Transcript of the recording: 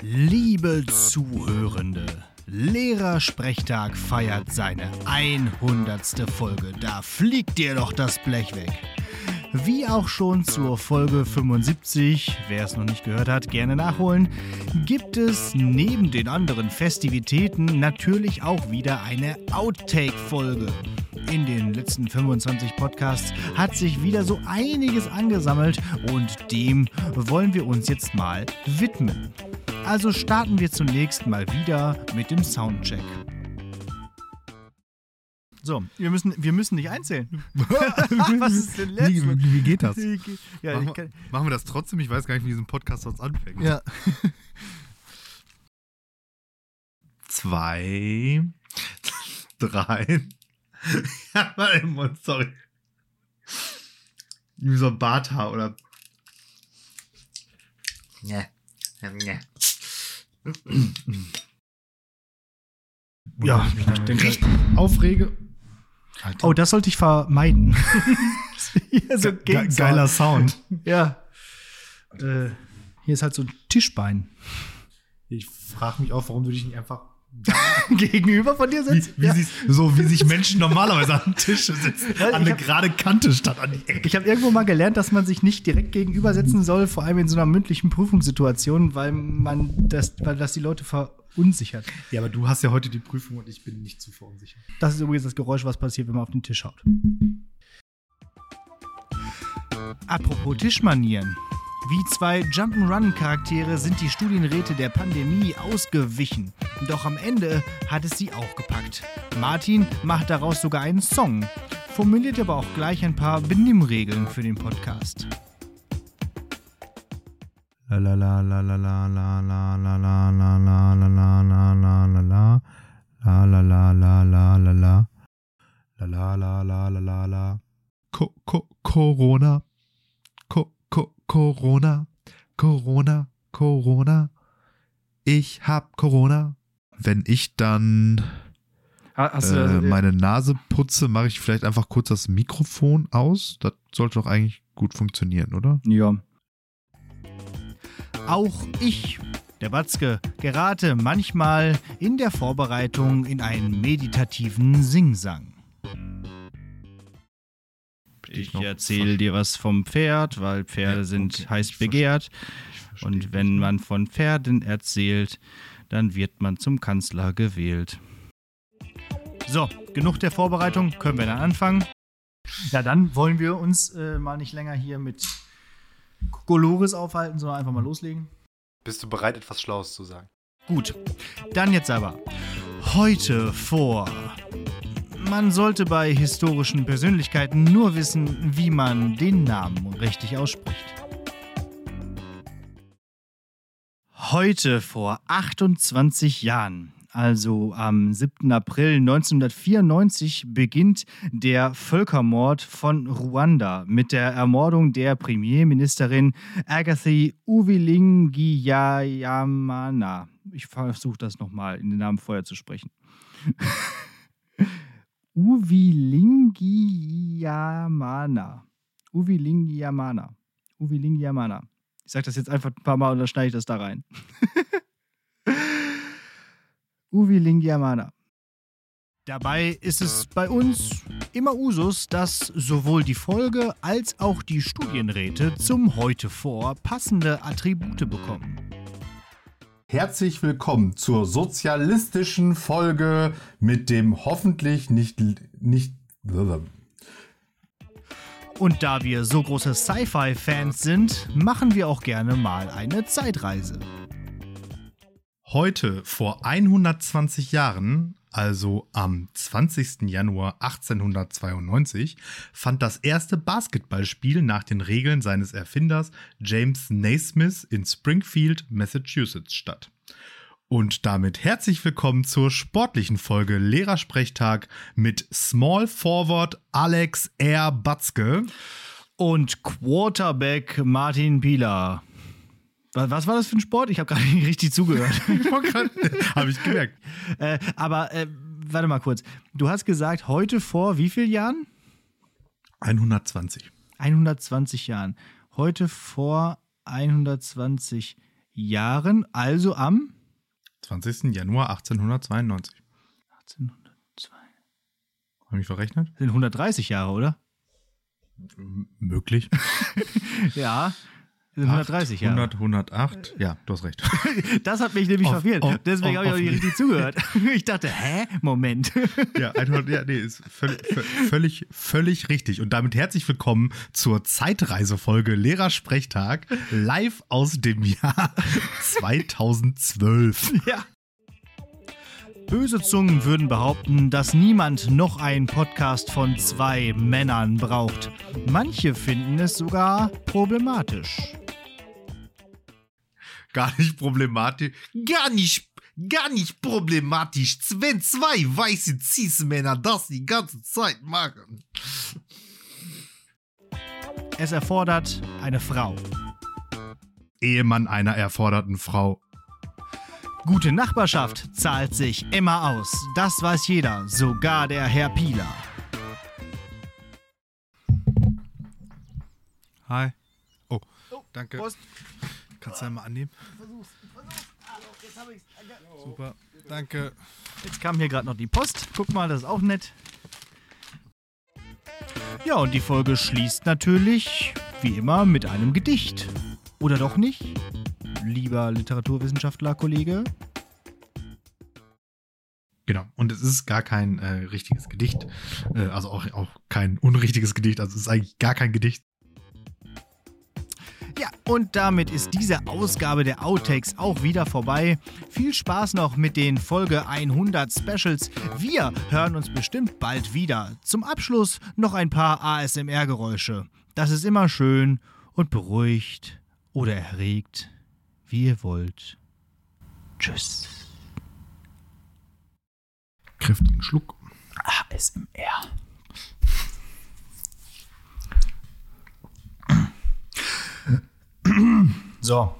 Liebe Zuhörende, Lehrersprechtag feiert seine 100. Folge. Da fliegt dir doch das Blech weg. Wie auch schon zur Folge 75, wer es noch nicht gehört hat, gerne nachholen, gibt es neben den anderen Festivitäten natürlich auch wieder eine Outtake-Folge. In den letzten 25 Podcasts hat sich wieder so einiges angesammelt und dem wollen wir uns jetzt mal widmen. Also starten wir zunächst mal wieder mit dem Soundcheck. So, wir müssen, wir müssen nicht einzählen. Was ist denn letztes? Wie, wie, wie geht das? Ja, machen, wir, machen, wir, das trotzdem? Ich weiß gar nicht, wie diesen Podcast sonst anfängt. Ja. Zwei, drei. ja, warte, sorry. Wie so ein Barthaar oder. Ja. Ja. Ja, ich mich denke, aufrege. Alter. Oh, das sollte ich vermeiden. so Ge geiler Sound. Ja. Äh, hier ist halt so ein Tischbein. Ich frage mich auch, warum du dich nicht einfach gegenüber von dir sitzt. Wie, wie ja. so wie sich Menschen normalerweise an Tische sitzen. An eine hab, gerade Kante statt an die Ecke. Ich habe irgendwo mal gelernt, dass man sich nicht direkt gegenüber setzen soll, vor allem in so einer mündlichen Prüfungssituation, weil man das, weil das die Leute verunsichert. Ja, aber du hast ja heute die Prüfung und ich bin nicht zu verunsichert. Das ist übrigens das Geräusch, was passiert, wenn man auf den Tisch haut. Apropos Tischmanieren. Wie zwei Jump'n'Run-Charaktere sind die Studienräte der Pandemie ausgewichen. Doch am Ende hat es sie auch gepackt. Martin macht daraus sogar einen Song, formuliert aber auch gleich ein paar Benimmregeln für den Podcast. Corona. Corona, Corona, Corona. Ich hab Corona. Wenn ich dann Hast äh, meine Nase putze, mache ich vielleicht einfach kurz das Mikrofon aus. Das sollte doch eigentlich gut funktionieren, oder? Ja. Auch ich, der Batzke, gerate manchmal in der Vorbereitung in einen meditativen Singsang. Ich erzähle dir was vom Pferd, weil Pferde ja, sind okay. heiß begehrt. Und wenn man von Pferden erzählt, dann wird man zum Kanzler gewählt. So, genug der Vorbereitung, können wir dann anfangen. Ja, dann wollen wir uns äh, mal nicht länger hier mit Kokolores aufhalten, sondern einfach mal loslegen. Bist du bereit, etwas Schlaues zu sagen? Gut, dann jetzt aber. Heute vor man sollte bei historischen Persönlichkeiten nur wissen, wie man den Namen richtig ausspricht. Heute vor 28 Jahren, also am 7. April 1994, beginnt der Völkermord von Ruanda mit der Ermordung der Premierministerin Agatha Uwilingiyamana. Ich versuche das nochmal in den Namen vorher zu sprechen. Uvilingiyamana. Uvilingiyamana. Uvilingiyamana. Ich sage das jetzt einfach ein paar Mal und dann schneide ich das da rein. Uvilingiyamana. Dabei ist es bei uns immer Usus, dass sowohl die Folge als auch die Studienräte zum Heute vor passende Attribute bekommen. Herzlich willkommen zur sozialistischen Folge mit dem hoffentlich nicht nicht und da wir so große Sci-Fi-Fans sind, machen wir auch gerne mal eine Zeitreise. Heute vor 120 Jahren also am 20. Januar 1892, fand das erste Basketballspiel nach den Regeln seines Erfinders James Naismith in Springfield, Massachusetts statt. Und damit herzlich willkommen zur sportlichen Folge Lehrersprechtag mit Small Forward Alex R. Batzke und Quarterback Martin Pieler. Was war das für ein Sport? Ich habe gerade nicht richtig zugehört. habe ich gemerkt. Äh, aber äh, warte mal kurz. Du hast gesagt, heute vor wie vielen Jahren? 120. 120 Jahren. Heute vor 120 Jahren, also am 20. Januar 1892. 1802. Habe ich mich verrechnet? Sind 130 Jahre, oder? M möglich. Ja, sind 130 Jahre. 100, 108. Ja, du hast recht. Das hat mich nämlich Auf- verwirrt. auf- Deswegen habe ich auch nicht richtig zugehört. Ich dachte, hä? Moment. ja, 100, ja, nee, ist völlig, völlig, völlig richtig. Und damit herzlich willkommen zur Zeitreisefolge Lehrersprechtag live aus dem Jahr 2012. Ja. Böse Zungen würden behaupten, dass niemand noch einen Podcast von zwei Männern braucht. Manche finden es sogar problematisch. Gar nicht problematisch. Gar nicht, gar nicht problematisch, wenn zwei weiße Cis-Männer das die ganze Zeit machen. Es erfordert eine Frau. Ehemann einer erforderten Frau. Gute Nachbarschaft zahlt sich immer aus. Das weiß jeder, sogar der Herr Pieler. Hi. Oh, danke. Prost. Kannst du ja mal annehmen? Super, danke. Jetzt kam hier gerade noch die Post. Guck mal, das ist auch nett. Ja, und die Folge schließt natürlich, wie immer, mit einem Gedicht. Oder doch nicht? Lieber Literaturwissenschaftler-Kollege? Genau. Und es ist gar kein äh, richtiges Gedicht. Äh, also auch, auch kein unrichtiges Gedicht. Also es ist eigentlich gar kein Gedicht. Ja, und damit ist diese Ausgabe der Outtakes auch wieder vorbei. Viel Spaß noch mit den Folge 100 Specials. Wir hören uns bestimmt bald wieder. Zum Abschluss noch ein paar ASMR-Geräusche. Das ist immer schön und beruhigt oder erregt, wie ihr wollt. Tschüss. Kräftigen Schluck. ASMR. So,